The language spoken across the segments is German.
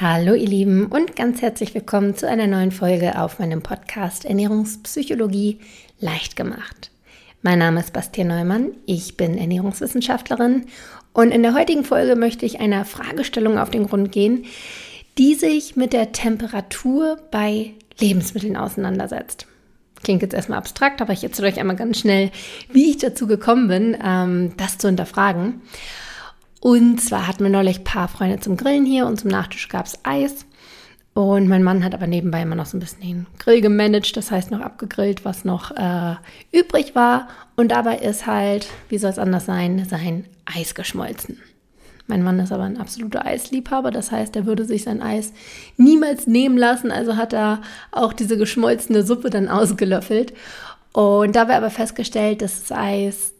Hallo ihr Lieben und ganz herzlich willkommen zu einer neuen Folge auf meinem Podcast Ernährungspsychologie leicht gemacht. Mein Name ist Bastian Neumann, ich bin Ernährungswissenschaftlerin und in der heutigen Folge möchte ich einer Fragestellung auf den Grund gehen, die sich mit der Temperatur bei Lebensmitteln auseinandersetzt. Klingt jetzt erstmal abstrakt, aber ich erzähle euch einmal ganz schnell, wie ich dazu gekommen bin, ähm, das zu hinterfragen. Und zwar hatten wir neulich ein paar Freunde zum Grillen hier und zum Nachtisch gab es Eis. Und mein Mann hat aber nebenbei immer noch so ein bisschen den Grill gemanagt, das heißt noch abgegrillt, was noch äh, übrig war. Und dabei ist halt, wie soll es anders sein, sein Eis geschmolzen. Mein Mann ist aber ein absoluter Eisliebhaber, das heißt, er würde sich sein Eis niemals nehmen lassen, also hat er auch diese geschmolzene Suppe dann ausgelöffelt. Und dabei aber festgestellt, dass das Eis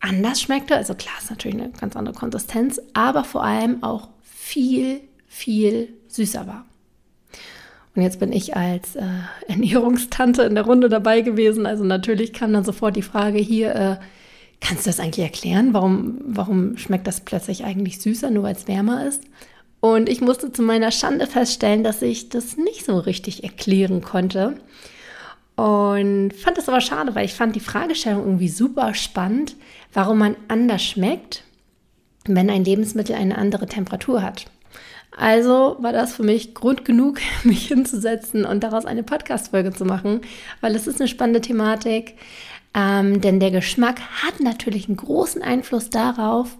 anders schmeckte. Also klar, ist natürlich eine ganz andere Konsistenz, aber vor allem auch viel, viel süßer war. Und jetzt bin ich als äh, Ernährungstante in der Runde dabei gewesen. Also natürlich kam dann sofort die Frage hier, äh, kannst du das eigentlich erklären? Warum, warum schmeckt das plötzlich eigentlich süßer, nur weil es wärmer ist? Und ich musste zu meiner Schande feststellen, dass ich das nicht so richtig erklären konnte. Und fand das aber schade, weil ich fand die Fragestellung irgendwie super spannend, warum man anders schmeckt, wenn ein Lebensmittel eine andere Temperatur hat. Also war das für mich Grund genug, mich hinzusetzen und daraus eine Podcast-Folge zu machen, weil es ist eine spannende Thematik. Ähm, denn der Geschmack hat natürlich einen großen Einfluss darauf,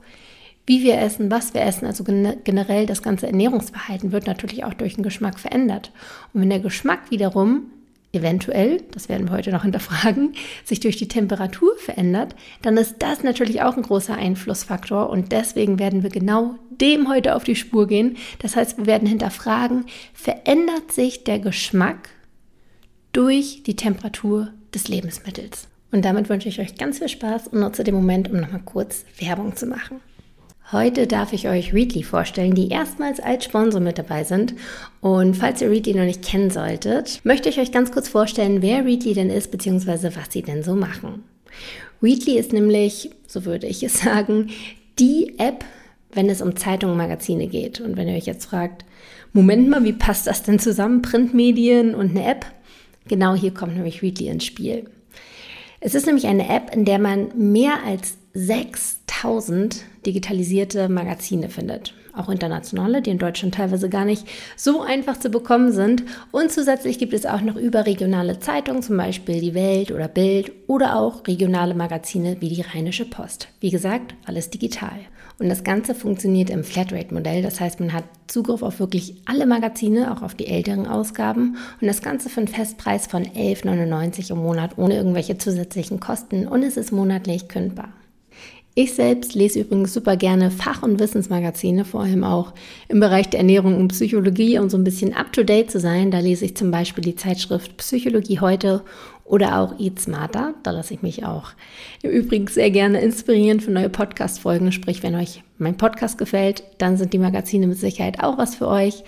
wie wir essen, was wir essen. Also generell das ganze Ernährungsverhalten wird natürlich auch durch den Geschmack verändert. Und wenn der Geschmack wiederum eventuell, das werden wir heute noch hinterfragen, sich durch die Temperatur verändert, dann ist das natürlich auch ein großer Einflussfaktor und deswegen werden wir genau dem heute auf die Spur gehen. Das heißt, wir werden hinterfragen, verändert sich der Geschmack durch die Temperatur des Lebensmittels? Und damit wünsche ich euch ganz viel Spaß und nutze den Moment, um nochmal kurz Werbung zu machen. Heute darf ich euch Readly vorstellen, die erstmals als Sponsor mit dabei sind. Und falls ihr Readly noch nicht kennen solltet, möchte ich euch ganz kurz vorstellen, wer Readly denn ist, beziehungsweise was sie denn so machen. Readly ist nämlich, so würde ich es sagen, die App, wenn es um Zeitungen und Magazine geht. Und wenn ihr euch jetzt fragt, Moment mal, wie passt das denn zusammen, Printmedien und eine App? Genau hier kommt nämlich Readly ins Spiel. Es ist nämlich eine App, in der man mehr als 6000 digitalisierte Magazine findet. Auch internationale, die in Deutschland teilweise gar nicht so einfach zu bekommen sind. Und zusätzlich gibt es auch noch überregionale Zeitungen, zum Beispiel die Welt oder Bild oder auch regionale Magazine wie die Rheinische Post. Wie gesagt, alles digital. Und das Ganze funktioniert im Flatrate-Modell. Das heißt, man hat Zugriff auf wirklich alle Magazine, auch auf die älteren Ausgaben. Und das Ganze für einen Festpreis von 11,99 im Monat ohne irgendwelche zusätzlichen Kosten. Und es ist monatlich kündbar. Ich selbst lese übrigens super gerne Fach- und Wissensmagazine, vor allem auch im Bereich der Ernährung und Psychologie, um so ein bisschen up-to-date zu sein. Da lese ich zum Beispiel die Zeitschrift Psychologie heute oder auch Eat Smarter. Da lasse ich mich auch im Übrigen sehr gerne inspirieren für neue Podcast-Folgen. Sprich, wenn euch mein Podcast gefällt, dann sind die Magazine mit Sicherheit auch was für euch.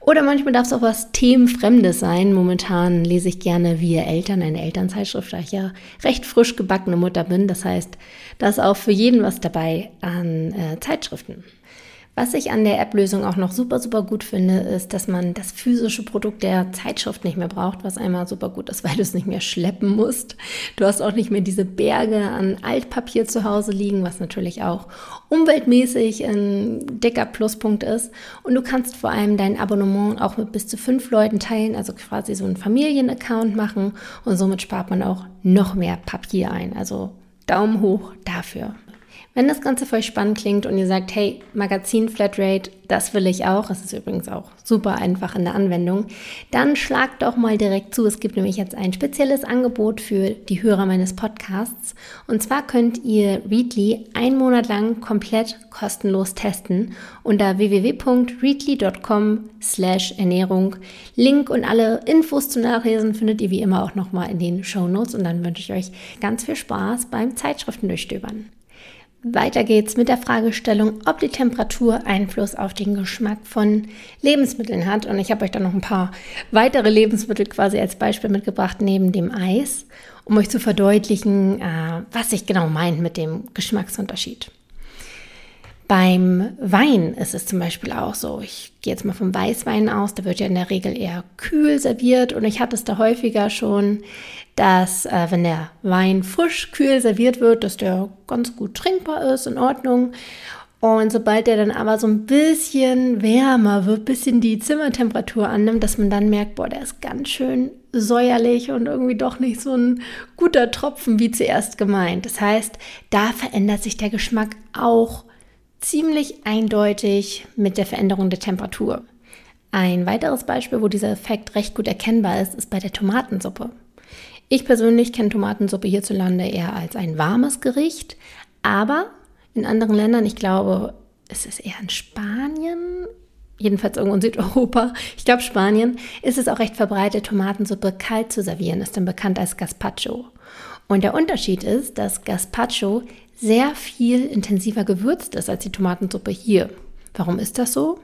Oder manchmal darf es auch was Themenfremdes sein. Momentan lese ich gerne Wir Eltern, eine Elternzeitschrift, da ich ja recht frisch gebackene Mutter bin. Das heißt, da ist auch für jeden was dabei an äh, Zeitschriften. Was ich an der App-Lösung auch noch super, super gut finde, ist, dass man das physische Produkt der Zeitschrift nicht mehr braucht, was einmal super gut ist, weil du es nicht mehr schleppen musst. Du hast auch nicht mehr diese Berge an Altpapier zu Hause liegen, was natürlich auch umweltmäßig ein dicker Pluspunkt ist. Und du kannst vor allem dein Abonnement auch mit bis zu fünf Leuten teilen, also quasi so einen Familienaccount machen und somit spart man auch noch mehr Papier ein. Also Daumen hoch dafür. Wenn das Ganze für euch spannend klingt und ihr sagt, hey, Magazin Flatrate, das will ich auch, es ist übrigens auch super einfach in der Anwendung, dann schlagt doch mal direkt zu. Es gibt nämlich jetzt ein spezielles Angebot für die Hörer meines Podcasts. Und zwar könnt ihr Readly einen Monat lang komplett kostenlos testen unter www.readly.com slash Ernährung. Link und alle Infos zum Nachlesen findet ihr wie immer auch nochmal in den Show Notes und dann wünsche ich euch ganz viel Spaß beim Zeitschriften durchstöbern. Weiter geht's mit der Fragestellung, ob die Temperatur Einfluss auf den Geschmack von Lebensmitteln hat. Und ich habe euch da noch ein paar weitere Lebensmittel quasi als Beispiel mitgebracht neben dem Eis, um euch zu verdeutlichen, äh, was ich genau meine mit dem Geschmacksunterschied. Beim Wein ist es zum Beispiel auch so. Ich gehe jetzt mal vom Weißwein aus, der wird ja in der Regel eher kühl serviert und ich hatte es da häufiger schon, dass äh, wenn der Wein frisch kühl serviert wird, dass der ganz gut trinkbar ist, in Ordnung. Und sobald der dann aber so ein bisschen wärmer wird, bisschen die Zimmertemperatur annimmt, dass man dann merkt, boah, der ist ganz schön säuerlich und irgendwie doch nicht so ein guter Tropfen wie zuerst gemeint. Das heißt, da verändert sich der Geschmack auch ziemlich eindeutig mit der Veränderung der Temperatur. Ein weiteres Beispiel, wo dieser Effekt recht gut erkennbar ist, ist bei der Tomatensuppe. Ich persönlich kenne Tomatensuppe hierzulande eher als ein warmes Gericht, aber in anderen Ländern, ich glaube, es ist eher in Spanien, jedenfalls irgendwo in Südeuropa, ich glaube Spanien, ist es auch recht verbreitet, Tomatensuppe kalt zu servieren, ist dann bekannt als Gazpacho. Und der Unterschied ist, dass Gazpacho sehr viel intensiver gewürzt ist als die Tomatensuppe hier. Warum ist das so?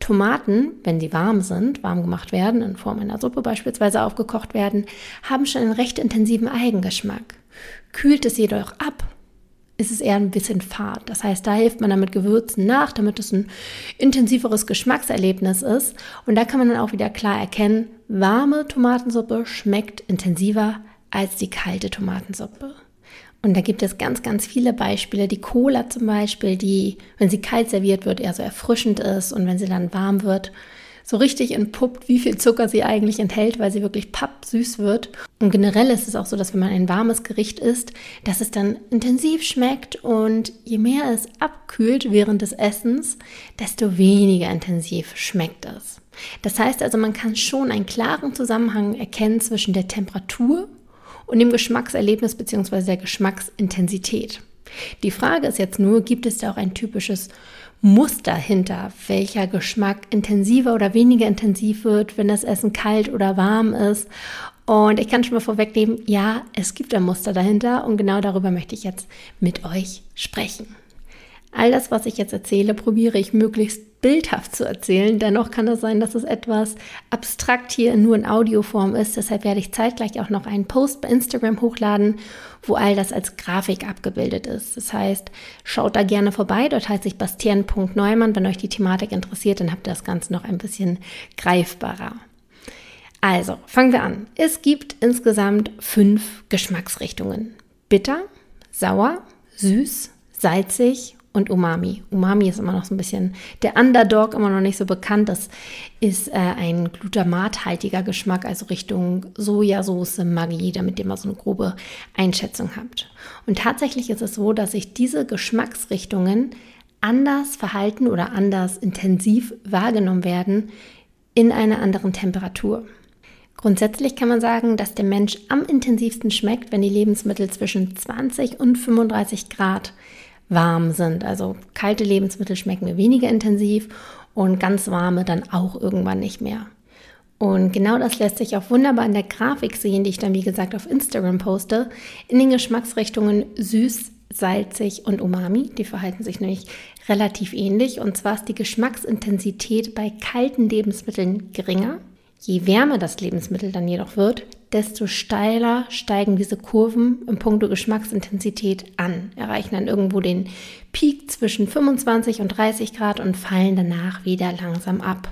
Tomaten, wenn sie warm sind, warm gemacht werden, in Form einer Suppe beispielsweise aufgekocht werden, haben schon einen recht intensiven Eigengeschmack. Kühlt es jedoch ab, ist es eher ein bisschen fad. Das heißt, da hilft man dann mit Gewürzen nach, damit es ein intensiveres Geschmackserlebnis ist. Und da kann man dann auch wieder klar erkennen, warme Tomatensuppe schmeckt intensiver als die kalte Tomatensuppe. Und da gibt es ganz, ganz viele Beispiele. Die Cola zum Beispiel, die, wenn sie kalt serviert wird, eher so erfrischend ist und wenn sie dann warm wird, so richtig entpuppt, wie viel Zucker sie eigentlich enthält, weil sie wirklich pappsüß wird. Und generell ist es auch so, dass wenn man ein warmes Gericht isst, dass es dann intensiv schmeckt und je mehr es abkühlt während des Essens, desto weniger intensiv schmeckt es. Das heißt also, man kann schon einen klaren Zusammenhang erkennen zwischen der Temperatur und dem Geschmackserlebnis bzw. der Geschmacksintensität. Die Frage ist jetzt nur, gibt es da auch ein typisches Muster hinter, welcher Geschmack intensiver oder weniger intensiv wird, wenn das Essen kalt oder warm ist. Und ich kann schon mal vorwegnehmen, ja, es gibt ein Muster dahinter und genau darüber möchte ich jetzt mit euch sprechen. All das, was ich jetzt erzähle, probiere ich möglichst bildhaft zu erzählen. Dennoch kann es sein, dass es etwas abstrakt hier nur in Audioform ist. Deshalb werde ich zeitgleich auch noch einen Post bei Instagram hochladen, wo all das als Grafik abgebildet ist. Das heißt, schaut da gerne vorbei. Dort heißt sich Bastian.neumann. Wenn euch die Thematik interessiert, dann habt ihr das Ganze noch ein bisschen greifbarer. Also, fangen wir an. Es gibt insgesamt fünf Geschmacksrichtungen. Bitter, sauer, süß, salzig und Umami. Umami ist immer noch so ein bisschen der Underdog, immer noch nicht so bekannt. Das ist äh, ein glutamathaltiger Geschmack, also Richtung Sojasauce, Maggi, damit ihr mal so eine grobe Einschätzung habt. Und tatsächlich ist es so, dass sich diese Geschmacksrichtungen anders verhalten oder anders intensiv wahrgenommen werden in einer anderen Temperatur. Grundsätzlich kann man sagen, dass der Mensch am intensivsten schmeckt, wenn die Lebensmittel zwischen 20 und 35 Grad warm sind. Also kalte Lebensmittel schmecken mir weniger intensiv und ganz warme dann auch irgendwann nicht mehr. Und genau das lässt sich auch wunderbar in der Grafik sehen, die ich dann wie gesagt auf Instagram poste, in den Geschmacksrichtungen süß, salzig und umami. Die verhalten sich nämlich relativ ähnlich. Und zwar ist die Geschmacksintensität bei kalten Lebensmitteln geringer. Je wärmer das Lebensmittel dann jedoch wird, desto steiler steigen diese Kurven im Punkto Geschmacksintensität an, erreichen dann irgendwo den Peak zwischen 25 und 30 Grad und fallen danach wieder langsam ab.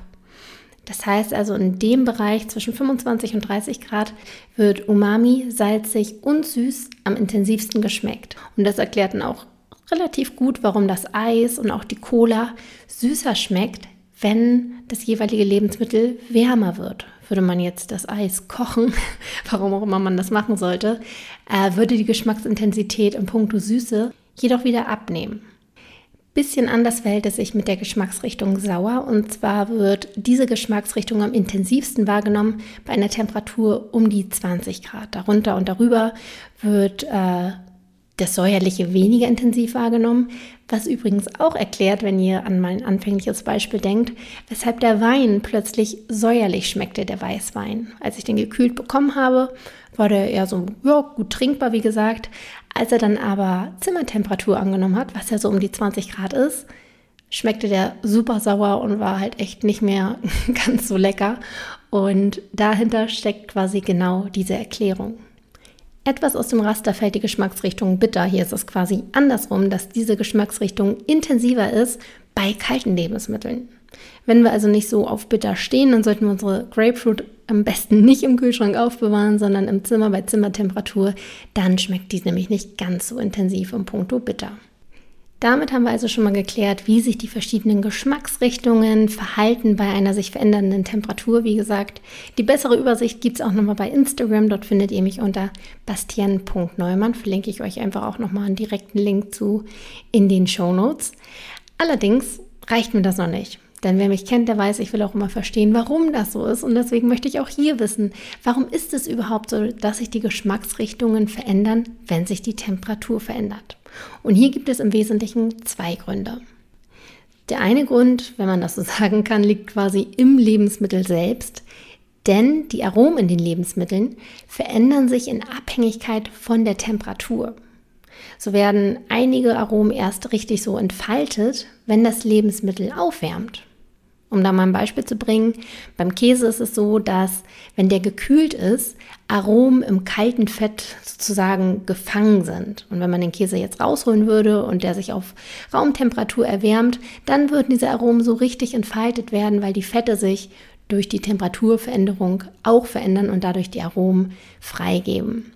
Das heißt also, in dem Bereich zwischen 25 und 30 Grad wird Umami, salzig und süß am intensivsten geschmeckt. Und das erklärt dann auch relativ gut, warum das Eis und auch die Cola süßer schmeckt, wenn das jeweilige Lebensmittel wärmer wird würde man jetzt das Eis kochen, warum auch immer man das machen sollte, äh, würde die Geschmacksintensität im Punkto Süße jedoch wieder abnehmen. Bisschen anders verhält es sich mit der Geschmacksrichtung sauer und zwar wird diese Geschmacksrichtung am intensivsten wahrgenommen bei einer Temperatur um die 20 Grad. Darunter und darüber wird äh, das Säuerliche weniger intensiv wahrgenommen, was übrigens auch erklärt, wenn ihr an mein anfängliches Beispiel denkt, weshalb der Wein plötzlich säuerlich schmeckte, der Weißwein. Als ich den gekühlt bekommen habe, war der eher so ja, gut trinkbar, wie gesagt. Als er dann aber Zimmertemperatur angenommen hat, was ja so um die 20 Grad ist, schmeckte der super sauer und war halt echt nicht mehr ganz so lecker. Und dahinter steckt quasi genau diese Erklärung. Etwas aus dem Raster fällt die Geschmacksrichtung bitter. Hier ist es quasi andersrum, dass diese Geschmacksrichtung intensiver ist bei kalten Lebensmitteln. Wenn wir also nicht so auf bitter stehen, dann sollten wir unsere Grapefruit am besten nicht im Kühlschrank aufbewahren, sondern im Zimmer bei Zimmertemperatur. Dann schmeckt die nämlich nicht ganz so intensiv im Punkto bitter. Damit haben wir also schon mal geklärt, wie sich die verschiedenen Geschmacksrichtungen verhalten bei einer sich verändernden Temperatur. Wie gesagt, die bessere Übersicht gibt es auch nochmal bei Instagram. Dort findet ihr mich unter bastian.neumann. Verlinke ich euch einfach auch nochmal einen direkten Link zu in den Show Notes. Allerdings reicht mir das noch nicht. Denn wer mich kennt, der weiß, ich will auch immer verstehen, warum das so ist. Und deswegen möchte ich auch hier wissen, warum ist es überhaupt so, dass sich die Geschmacksrichtungen verändern, wenn sich die Temperatur verändert. Und hier gibt es im Wesentlichen zwei Gründe. Der eine Grund, wenn man das so sagen kann, liegt quasi im Lebensmittel selbst. Denn die Aromen in den Lebensmitteln verändern sich in Abhängigkeit von der Temperatur. So werden einige Aromen erst richtig so entfaltet, wenn das Lebensmittel aufwärmt. Um da mal ein Beispiel zu bringen, beim Käse ist es so, dass wenn der gekühlt ist, Aromen im kalten Fett sozusagen gefangen sind. Und wenn man den Käse jetzt rausholen würde und der sich auf Raumtemperatur erwärmt, dann würden diese Aromen so richtig entfaltet werden, weil die Fette sich durch die Temperaturveränderung auch verändern und dadurch die Aromen freigeben.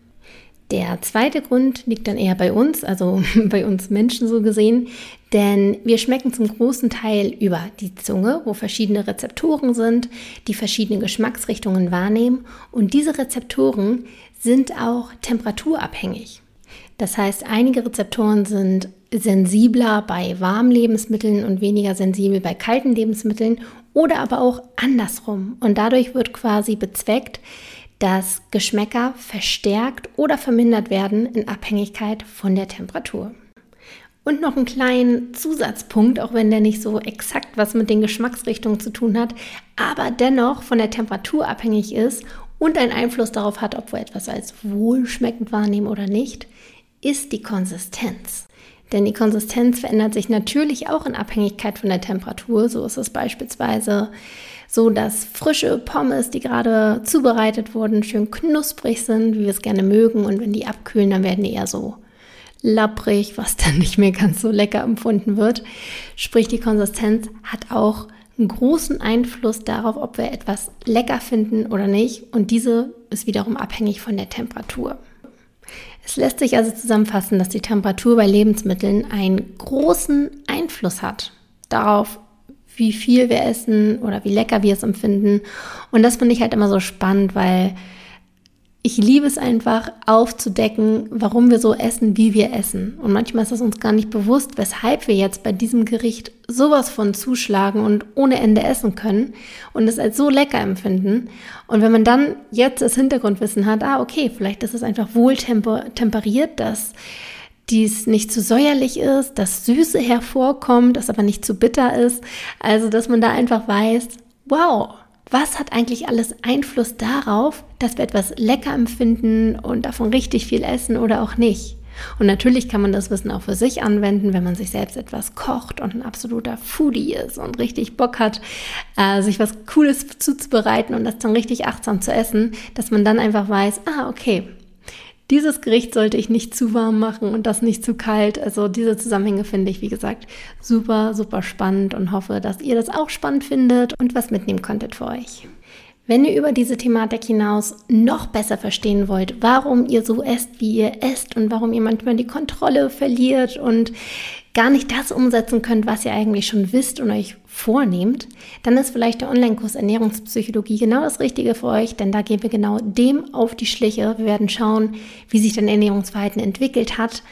Der zweite Grund liegt dann eher bei uns, also bei uns Menschen so gesehen, denn wir schmecken zum großen Teil über die Zunge, wo verschiedene Rezeptoren sind, die verschiedene Geschmacksrichtungen wahrnehmen und diese Rezeptoren sind auch temperaturabhängig. Das heißt, einige Rezeptoren sind sensibler bei warmen Lebensmitteln und weniger sensibel bei kalten Lebensmitteln oder aber auch andersrum. Und dadurch wird quasi bezweckt, dass Geschmäcker verstärkt oder vermindert werden in Abhängigkeit von der Temperatur. Und noch einen kleinen Zusatzpunkt, auch wenn der nicht so exakt was mit den Geschmacksrichtungen zu tun hat, aber dennoch von der Temperatur abhängig ist und einen Einfluss darauf hat, ob wir etwas als wohlschmeckend wahrnehmen oder nicht, ist die Konsistenz. Denn die Konsistenz verändert sich natürlich auch in Abhängigkeit von der Temperatur. So ist es beispielsweise so dass frische Pommes, die gerade zubereitet wurden, schön knusprig sind, wie wir es gerne mögen. Und wenn die abkühlen, dann werden die eher so lapprig, was dann nicht mehr ganz so lecker empfunden wird. Sprich, die Konsistenz hat auch einen großen Einfluss darauf, ob wir etwas lecker finden oder nicht. Und diese ist wiederum abhängig von der Temperatur. Es lässt sich also zusammenfassen, dass die Temperatur bei Lebensmitteln einen großen Einfluss hat darauf, wie viel wir essen oder wie lecker wir es empfinden. Und das finde ich halt immer so spannend, weil ich liebe es einfach aufzudecken, warum wir so essen, wie wir essen. Und manchmal ist es uns gar nicht bewusst, weshalb wir jetzt bei diesem Gericht sowas von zuschlagen und ohne Ende essen können und es als so lecker empfinden. Und wenn man dann jetzt das Hintergrundwissen hat, ah, okay, vielleicht ist es einfach wohl temperiert, dass dies nicht zu säuerlich ist, dass Süße hervorkommt, das aber nicht zu bitter ist. Also, dass man da einfach weiß, wow, was hat eigentlich alles Einfluss darauf, dass wir etwas lecker empfinden und davon richtig viel essen oder auch nicht. Und natürlich kann man das Wissen auch für sich anwenden, wenn man sich selbst etwas kocht und ein absoluter Foodie ist und richtig Bock hat, äh, sich was Cooles zuzubereiten und das dann richtig achtsam zu essen, dass man dann einfach weiß, ah, okay, dieses Gericht sollte ich nicht zu warm machen und das nicht zu kalt. Also diese Zusammenhänge finde ich, wie gesagt, super, super spannend und hoffe, dass ihr das auch spannend findet und was mitnehmen konntet für euch. Wenn ihr über diese Thematik hinaus noch besser verstehen wollt, warum ihr so esst, wie ihr esst und warum ihr manchmal die Kontrolle verliert und gar nicht das umsetzen könnt, was ihr eigentlich schon wisst und euch vornehmt, dann ist vielleicht der Online-Kurs Ernährungspsychologie genau das Richtige für euch, denn da gehen wir genau dem auf die Schliche. Wir werden schauen, wie sich dein Ernährungsverhalten entwickelt hat,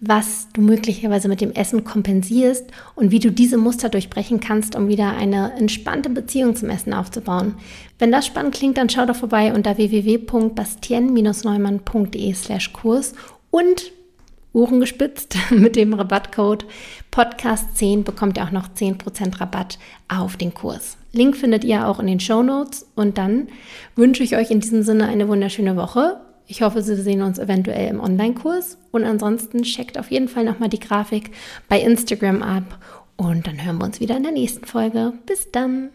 was du möglicherweise mit dem Essen kompensierst und wie du diese Muster durchbrechen kannst, um wieder eine entspannte Beziehung zum Essen aufzubauen. Wenn das spannend klingt, dann schau doch vorbei unter www.bastien-neumann.de slash Kurs und Ohren gespitzt mit dem Rabattcode Podcast10 bekommt ihr auch noch 10% Rabatt auf den Kurs. Link findet ihr auch in den Show Notes und dann wünsche ich euch in diesem Sinne eine wunderschöne Woche. Ich hoffe, Sie sehen uns eventuell im Online-Kurs und ansonsten checkt auf jeden Fall nochmal die Grafik bei Instagram ab und dann hören wir uns wieder in der nächsten Folge. Bis dann!